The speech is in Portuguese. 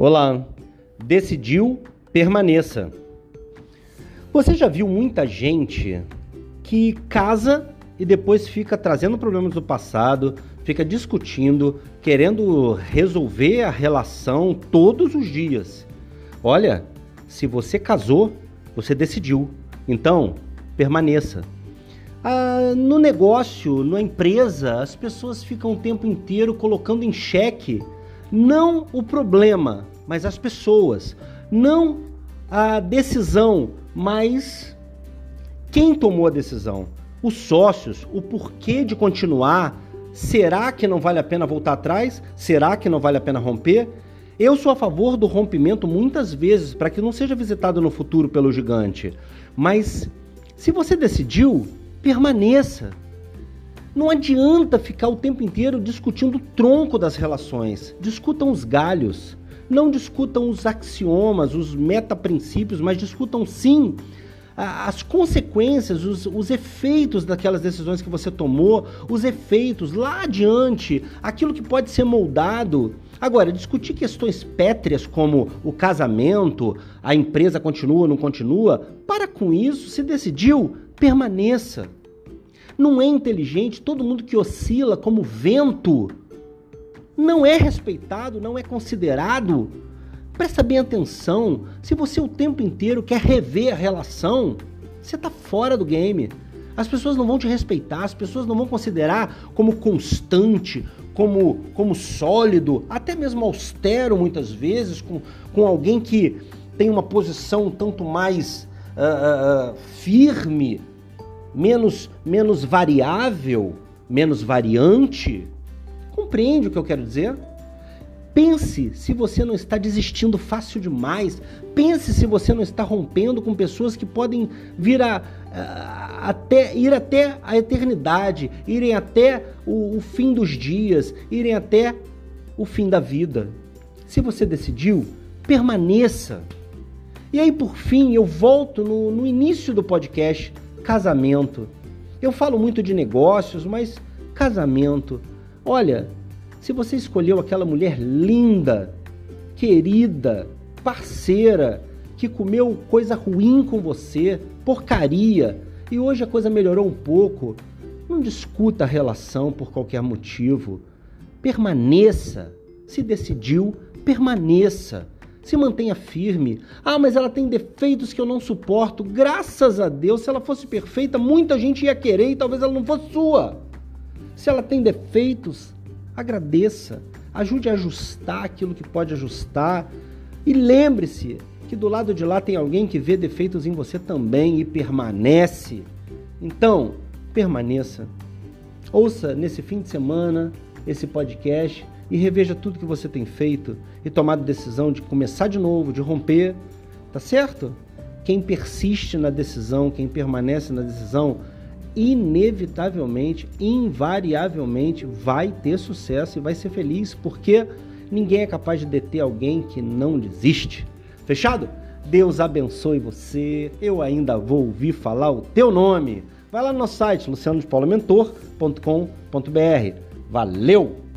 Olá, decidiu, permaneça. Você já viu muita gente que casa e depois fica trazendo problemas do passado, fica discutindo, querendo resolver a relação todos os dias. Olha, se você casou, você decidiu. Então, permaneça. Ah, no negócio, na empresa, as pessoas ficam o tempo inteiro colocando em xeque não o problema, mas as pessoas. Não a decisão, mas quem tomou a decisão. Os sócios, o porquê de continuar. Será que não vale a pena voltar atrás? Será que não vale a pena romper? Eu sou a favor do rompimento muitas vezes para que não seja visitado no futuro pelo gigante. Mas se você decidiu, permaneça. Não adianta ficar o tempo inteiro discutindo o tronco das relações. Discutam os galhos. Não discutam os axiomas, os metaprincípios, mas discutam sim as consequências, os, os, efeitos daquelas decisões que você tomou, os efeitos lá adiante, aquilo que pode ser moldado. Agora, discutir questões pétreas como o casamento, a empresa continua ou não continua, para com isso, se decidiu, permaneça. Não é inteligente todo mundo que oscila como vento. Não é respeitado, não é considerado. Presta bem atenção. Se você o tempo inteiro quer rever a relação, você está fora do game. As pessoas não vão te respeitar, as pessoas não vão considerar como constante, como, como sólido, até mesmo austero muitas vezes, com, com alguém que tem uma posição um tanto mais uh, uh, firme menos, menos variável, menos variante? Compreende o que eu quero dizer? Pense se você não está desistindo fácil demais. Pense se você não está rompendo com pessoas que podem vir a, a até, ir até a eternidade, irem até o, o fim dos dias, irem até o fim da vida. Se você decidiu, permaneça. E aí, por fim, eu volto no, no início do podcast casamento. Eu falo muito de negócios, mas casamento. Olha, se você escolheu aquela mulher linda, querida, parceira, que comeu coisa ruim com você, porcaria, e hoje a coisa melhorou um pouco, não discuta a relação por qualquer motivo. Permaneça. Se decidiu, permaneça se mantenha firme. Ah, mas ela tem defeitos que eu não suporto. Graças a Deus, se ela fosse perfeita, muita gente ia querer e talvez ela não fosse sua. Se ela tem defeitos, agradeça. Ajude a ajustar aquilo que pode ajustar. E lembre-se que do lado de lá tem alguém que vê defeitos em você também e permanece. Então, permaneça. Ouça nesse fim de semana esse podcast e reveja tudo que você tem feito e tomado decisão de começar de novo, de romper, tá certo? Quem persiste na decisão, quem permanece na decisão, inevitavelmente, invariavelmente vai ter sucesso e vai ser feliz, porque ninguém é capaz de deter alguém que não desiste. Fechado? Deus abençoe você. Eu ainda vou ouvir falar o teu nome. Vai lá no nosso site lucianodepaulamentor.com.br. Valeu!